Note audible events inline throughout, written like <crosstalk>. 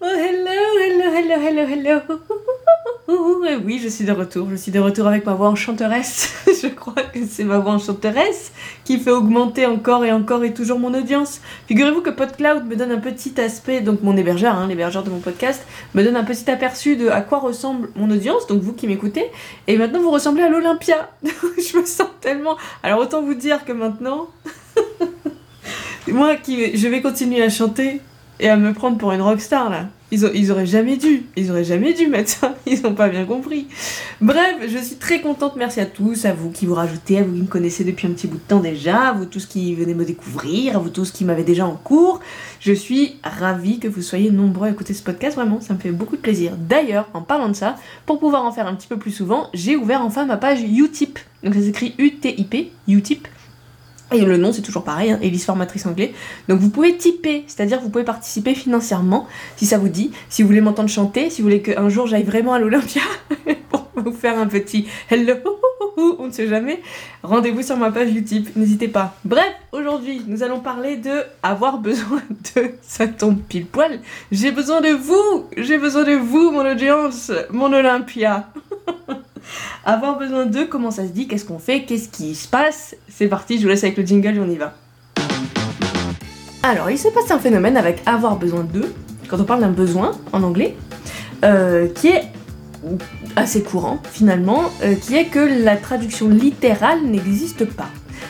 Oh hello, hello, hello, hello, hello. Oui, je suis de retour. Je suis de retour avec ma voix enchanteresse. <laughs> je crois que c'est ma voix enchanteresse qui fait augmenter encore et encore et toujours mon audience. Figurez-vous que PodCloud me donne un petit aspect, donc mon hébergeur, hein, l'hébergeur de mon podcast, me donne un petit aperçu de à quoi ressemble mon audience, donc vous qui m'écoutez. Et maintenant, vous ressemblez à l'Olympia. <laughs> je me sens tellement. Alors, autant vous dire que maintenant. <laughs> Moi qui je vais continuer à chanter et à me prendre pour une rockstar là. Ils, auraient jamais dû, ils auraient jamais dû mettre <laughs> ils n'ont pas bien compris. Bref, je suis très contente, merci à tous, à vous qui vous rajoutez, à vous qui me connaissez depuis un petit bout de temps déjà, à vous tous qui venez me découvrir, à vous tous qui m'avez déjà en cours. Je suis ravie que vous soyez nombreux à écouter ce podcast, vraiment, ça me fait beaucoup de plaisir. D'ailleurs, en parlant de ça, pour pouvoir en faire un petit peu plus souvent, j'ai ouvert enfin ma page Utip. Donc ça s'écrit U-T-I-P, Utip. Et le nom, c'est toujours pareil, hein, Elise Formatrice Anglais. Donc vous pouvez typer, c'est-à-dire vous pouvez participer financièrement, si ça vous dit, si vous voulez m'entendre chanter, si vous voulez qu'un jour j'aille vraiment à l'Olympia <laughs> pour vous faire un petit hello, <laughs> on ne sait jamais, rendez-vous sur ma page YouTube, n'hésitez pas. Bref, aujourd'hui, nous allons parler de avoir besoin <laughs> de... Ça tombe pile poil. J'ai besoin de vous, j'ai besoin de vous, mon audience, mon Olympia. Avoir besoin d'eux, comment ça se dit, qu'est-ce qu'on fait, qu'est-ce qui se passe? C'est parti, je vous laisse avec le jingle et on y va. Alors, il se passe un phénomène avec avoir besoin d'eux, quand on parle d'un besoin en anglais, euh, qui est assez courant finalement, euh, qui est que la traduction littérale n'existe pas.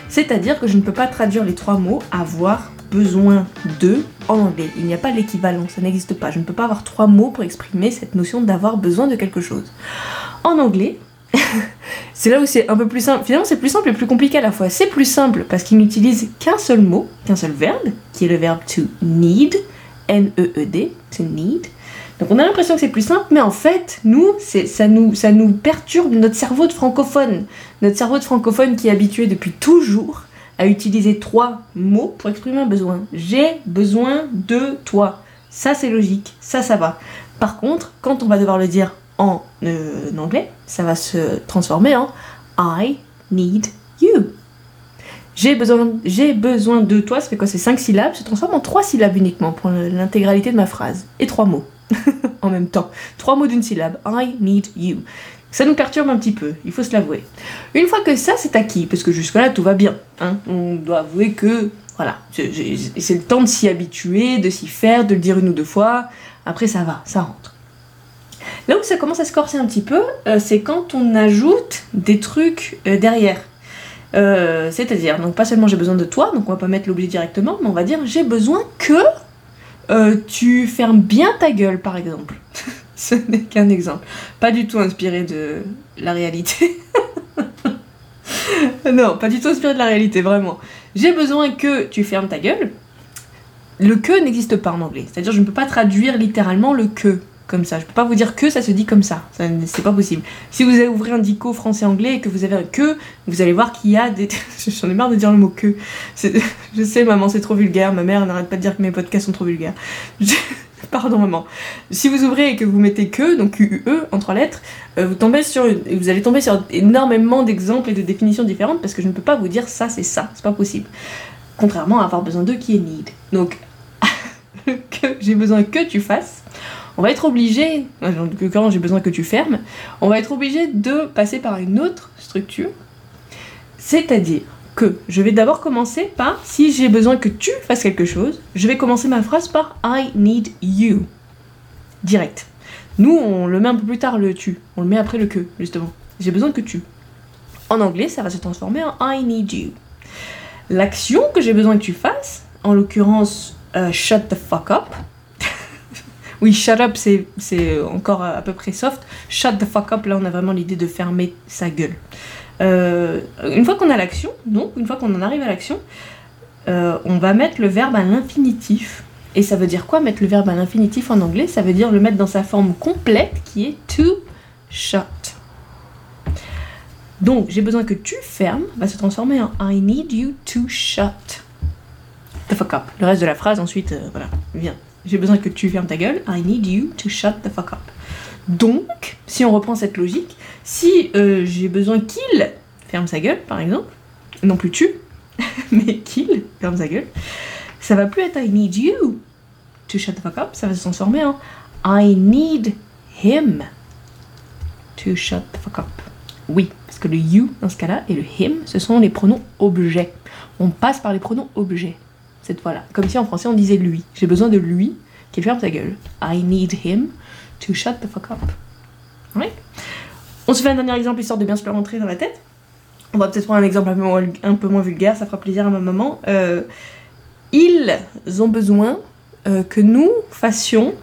C'est-à-dire que je ne peux pas traduire les trois mots avoir besoin de en anglais. Il n'y a pas l'équivalent, ça n'existe pas. Je ne peux pas avoir trois mots pour exprimer cette notion d'avoir besoin de quelque chose. En anglais, <laughs> c'est là où c'est un peu plus simple. Finalement, c'est plus simple et plus compliqué à la fois. C'est plus simple parce qu'il n'utilise qu'un seul mot, qu'un seul verbe, qui est le verbe to need, N-E-E-D, to need. Donc on a l'impression que c'est plus simple, mais en fait, nous, ça nous, ça nous perturbe notre cerveau de francophone. Notre cerveau de francophone qui est habitué depuis toujours à utiliser trois mots pour exprimer un besoin. J'ai besoin de toi. Ça, c'est logique. Ça, ça va. Par contre, quand on va devoir le dire en, euh, anglais, ça va se transformer en I need you. J'ai besoin, j'ai besoin de toi, ça fait quoi C'est cinq syllabes, se transforme en trois syllabes uniquement pour l'intégralité de ma phrase. Et trois mots <laughs> en même temps. Trois mots d'une syllabe. I need you. Ça nous perturbe un petit peu, il faut se l'avouer. Une fois que ça c'est acquis, parce que jusque-là tout va bien, hein, on doit avouer que voilà, c'est le temps de s'y habituer, de s'y faire, de le dire une ou deux fois, après ça va, ça rentre. Là où ça commence à se corser un petit peu, euh, c'est quand on ajoute des trucs euh, derrière. Euh, c'est-à-dire, donc pas seulement j'ai besoin de toi, donc on va pas mettre l'objet directement, mais on va dire j'ai besoin que tu fermes bien ta gueule, par exemple. <laughs> Ce n'est qu'un exemple. Pas du tout inspiré de la réalité. <laughs> non, pas du tout inspiré de la réalité, vraiment. J'ai besoin que tu fermes ta gueule. Le que n'existe pas en anglais. C'est-à-dire, je ne peux pas traduire littéralement le que comme ça. Je peux pas vous dire que ça se dit comme ça. c'est pas possible. Si vous avez ouvert un dico français-anglais et que vous avez un que, vous allez voir qu'il y a des. <laughs> J'en ai marre de dire le mot que. <laughs> Je sais, maman, c'est trop vulgaire. Ma mère n'arrête pas de dire que mes podcasts sont trop vulgaires. <laughs> Pardon maman. Si vous ouvrez et que vous mettez que, donc QUE en trois lettres, euh, vous, tombez sur, vous allez tomber sur énormément d'exemples et de définitions différentes parce que je ne peux pas vous dire ça c'est ça, c'est pas possible. Contrairement à avoir besoin de qui est need. Donc, que j'ai besoin que tu fasses, on va être obligé, quand j'ai besoin que tu fermes, on va être obligé de passer par une autre structure, c'est-à-dire que je vais d'abord commencer par si j'ai besoin que tu fasses quelque chose, je vais commencer ma phrase par I need you. Direct. Nous, on le met un peu plus tard le tu, on le met après le que, justement. J'ai besoin que tu. En anglais, ça va se transformer en I need you. L'action que j'ai besoin que tu fasses, en l'occurrence, euh, shut the fuck up, oui, shut up, c'est encore à peu près soft. Shut the fuck up, là, on a vraiment l'idée de fermer sa gueule. Euh, une fois qu'on a l'action, donc, une fois qu'on en arrive à l'action, euh, on va mettre le verbe à l'infinitif. Et ça veut dire quoi mettre le verbe à l'infinitif en anglais? Ça veut dire le mettre dans sa forme complète qui est to shut. Donc, j'ai besoin que tu fermes va se transformer en I need you to shut the fuck up. Le reste de la phrase, ensuite, euh, voilà, vient j'ai besoin que tu fermes ta gueule, I need you to shut the fuck up. Donc, si on reprend cette logique, si euh, j'ai besoin qu'il ferme sa gueule, par exemple, non plus tu, <laughs> mais qu'il ferme sa gueule, ça va plus être I need you, to shut the fuck up, ça va se transformer en I need him to shut the fuck up. Oui, parce que le you dans ce cas-là et le him, ce sont les pronoms objets. On passe par les pronoms objets cette fois-là. Comme si en français on disait lui. J'ai besoin de lui qu'il ferme sa gueule. I need him to shut the fuck up. Ouais. On se fait un dernier exemple histoire de bien se le rentrer dans la tête. On va peut-être prendre un exemple un peu moins, vulgaire, ça fera plaisir à ma maman. Euh, ils ont besoin euh, que nous fassions.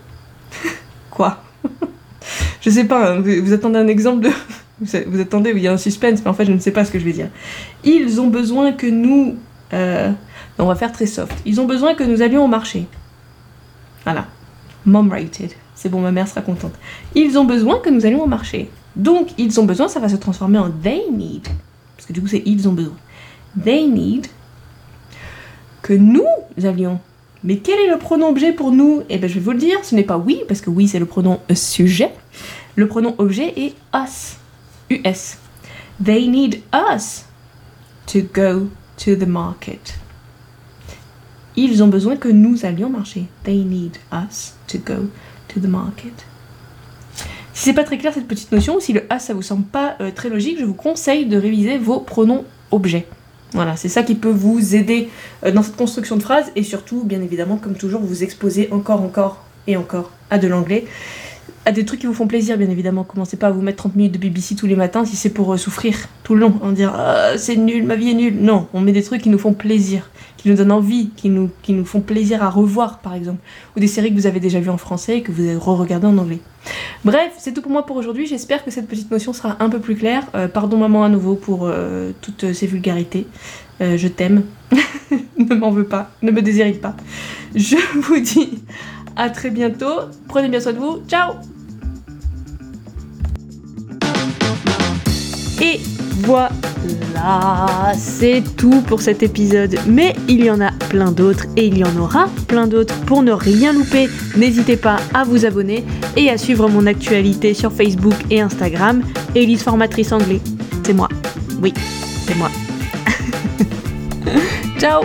<laughs> Quoi? <laughs> Je sais pas, hein, vous, attendez un exemple de. <laughs> Vous, attendez, il y a un suspense, mais en fait je ne sais pas ce que je vais dire. Ils ont besoin que nous. Euh, on va faire très soft. Ils ont besoin que nous allions au marché. Voilà. Mom rated. C'est bon, ma mère sera contente. Ils ont besoin que nous allions au marché. Donc, ils ont besoin, ça va se transformer en they need. Parce que du coup, c'est ils ont besoin. They need que nous allions. Mais quel est le pronom objet pour nous? Eh bien, je vais vous le dire, ce n'est pas oui, parce que oui, c'est le pronom sujet. Le pronom objet est us. US. They need us to go to the market. Ils ont besoin que nous allions marcher. They need us to go to the market. Si c'est pas très clair cette petite notion, si le us ça vous semble pas euh, très logique, je vous conseille de réviser vos pronoms objets. Voilà, c'est ça qui peut vous aider euh, dans cette construction de phrase et surtout, bien évidemment, comme toujours, vous exposer encore, encore et encore à de l'anglais à des trucs qui vous font plaisir, bien évidemment. Commencez pas à vous mettre 30 minutes de BBC tous les matins si c'est pour euh, souffrir tout le long, en dire ah, c'est nul, ma vie est nulle. Non, on met des trucs qui nous font plaisir, qui nous donnent envie, qui nous, qui nous font plaisir à revoir, par exemple. Ou des séries que vous avez déjà vues en français et que vous avez re-regardées en anglais. Bref, c'est tout pour moi pour aujourd'hui. J'espère que cette petite notion sera un peu plus claire. Euh, pardon, maman, à nouveau pour euh, toutes ces vulgarités. je t'aime. <laughs> ne m'en veux pas. Ne me déshérite pas. Je vous dis à très bientôt. Prenez bien soin de vous. Ciao Et voilà, c'est tout pour cet épisode. Mais il y en a plein d'autres et il y en aura plein d'autres. Pour ne rien louper, n'hésitez pas à vous abonner et à suivre mon actualité sur Facebook et Instagram. Elise Formatrice Anglais. C'est moi. Oui, c'est moi. <laughs> Ciao